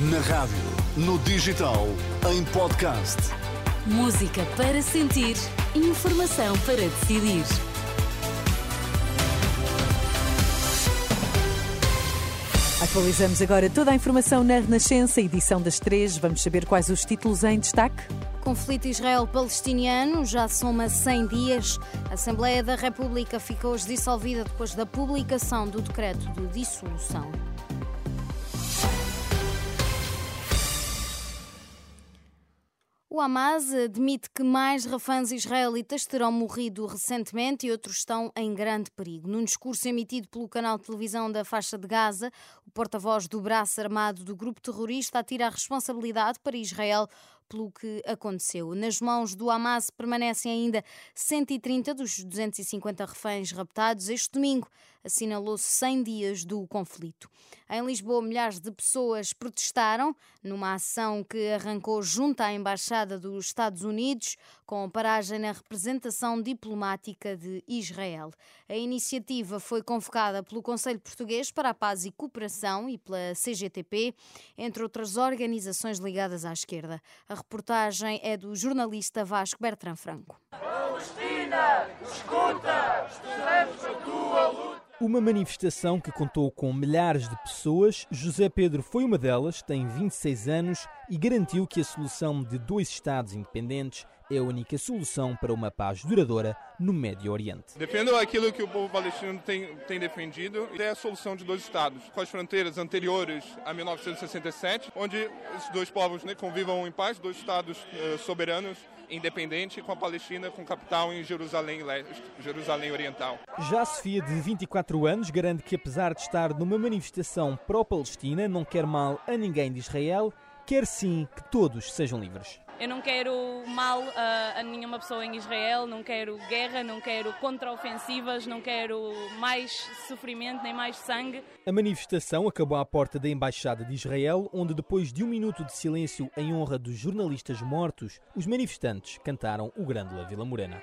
Na rádio, no digital, em podcast. Música para sentir, informação para decidir. Atualizamos agora toda a informação na Renascença, edição das três. Vamos saber quais os títulos em destaque. Conflito Israel-Palestiniano já soma 100 dias. A Assembleia da República ficou hoje dissolvida depois da publicação do decreto de dissolução. O Hamas admite que mais reféns israelitas terão morrido recentemente e outros estão em grande perigo. Num discurso emitido pelo canal de televisão da faixa de Gaza, o porta-voz do braço armado do grupo terrorista atira a responsabilidade para Israel pelo que aconteceu. Nas mãos do Hamas permanecem ainda 130 dos 250 reféns raptados. Este domingo assinalou-se 100 dias do conflito. Em Lisboa, milhares de pessoas protestaram numa ação que arrancou junto à Embaixada dos Estados Unidos, com paragem na representação diplomática de Israel. A iniciativa foi convocada pelo Conselho Português para a Paz e Cooperação e pela CGTP, entre outras organizações ligadas à esquerda. A reportagem é do jornalista Vasco Bertrand Franco. Palestina, escuta, estamos a tua luta. Uma manifestação que contou com milhares de pessoas. José Pedro foi uma delas, tem 26 anos e garantiu que a solução de dois Estados independentes é a única solução para uma paz duradoura no Médio Oriente. Defendo aquilo que o povo palestino tem, tem defendido, é a solução de dois Estados, com as fronteiras anteriores a 1967, onde esses dois povos né, convivam em paz, dois Estados uh, soberanos independente com a Palestina com capital em Jerusalém Leste, Jerusalém Oriental. Já a Sofia, de 24 anos, garante que apesar de estar numa manifestação pró-Palestina, não quer mal a ninguém de Israel, quer sim que todos sejam livres. Eu não quero mal a, a, nenhuma pessoa em Israel, não quero guerra, não quero contraofensivas, não quero mais sofrimento nem mais sangue. A manifestação acabou à porta da Embaixada de Israel, onde, depois de um minuto de silêncio em honra dos jornalistas mortos, os manifestantes cantaram o Grândola Vila Morena.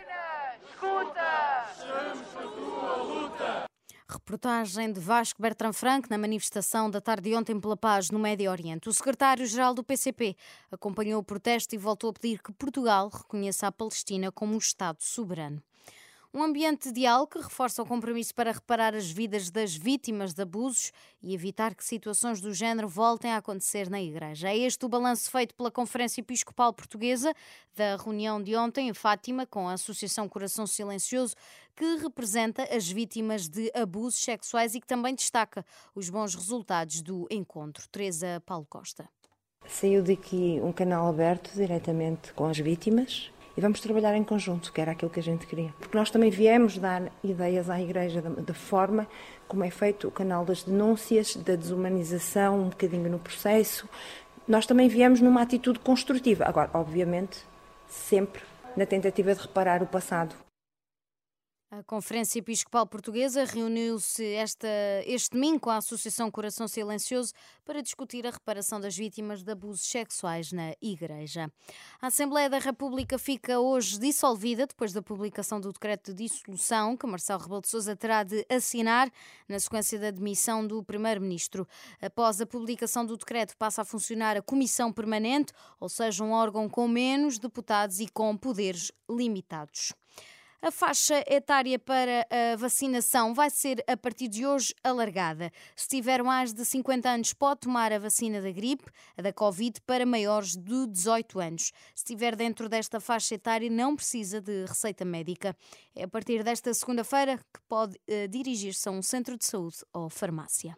Reportagem de Vasco Bertrand Frank na manifestação da tarde de ontem pela paz no Médio Oriente. O secretário-geral do PCP acompanhou o protesto e voltou a pedir que Portugal reconheça a Palestina como um Estado soberano. Um ambiente de diálogo que reforça o compromisso para reparar as vidas das vítimas de abusos e evitar que situações do género voltem a acontecer na Igreja. É este o balanço feito pela Conferência Episcopal Portuguesa da reunião de ontem em Fátima com a Associação Coração Silencioso, que representa as vítimas de abusos sexuais e que também destaca os bons resultados do encontro. Teresa Paulo Costa. Saiu daqui um canal aberto diretamente com as vítimas e vamos trabalhar em conjunto, que era aquilo que a gente queria. Porque nós também viemos dar ideias à Igreja da, da forma como é feito o canal das denúncias, da desumanização, um bocadinho no processo. Nós também viemos numa atitude construtiva. Agora, obviamente, sempre na tentativa de reparar o passado. A Conferência Episcopal Portuguesa reuniu-se este domingo com a Associação Coração Silencioso para discutir a reparação das vítimas de abusos sexuais na Igreja. A Assembleia da República fica hoje dissolvida depois da publicação do decreto de dissolução que Marcelo Rebelo de Sousa terá de assinar na sequência da demissão do Primeiro-Ministro. Após a publicação do decreto, passa a funcionar a Comissão Permanente, ou seja, um órgão com menos deputados e com poderes limitados. A faixa etária para a vacinação vai ser a partir de hoje alargada. Se tiver mais de 50 anos, pode tomar a vacina da gripe, a da Covid, para maiores de 18 anos. Se estiver dentro desta faixa etária, não precisa de receita médica. É a partir desta segunda-feira que pode uh, dirigir-se a um centro de saúde ou farmácia.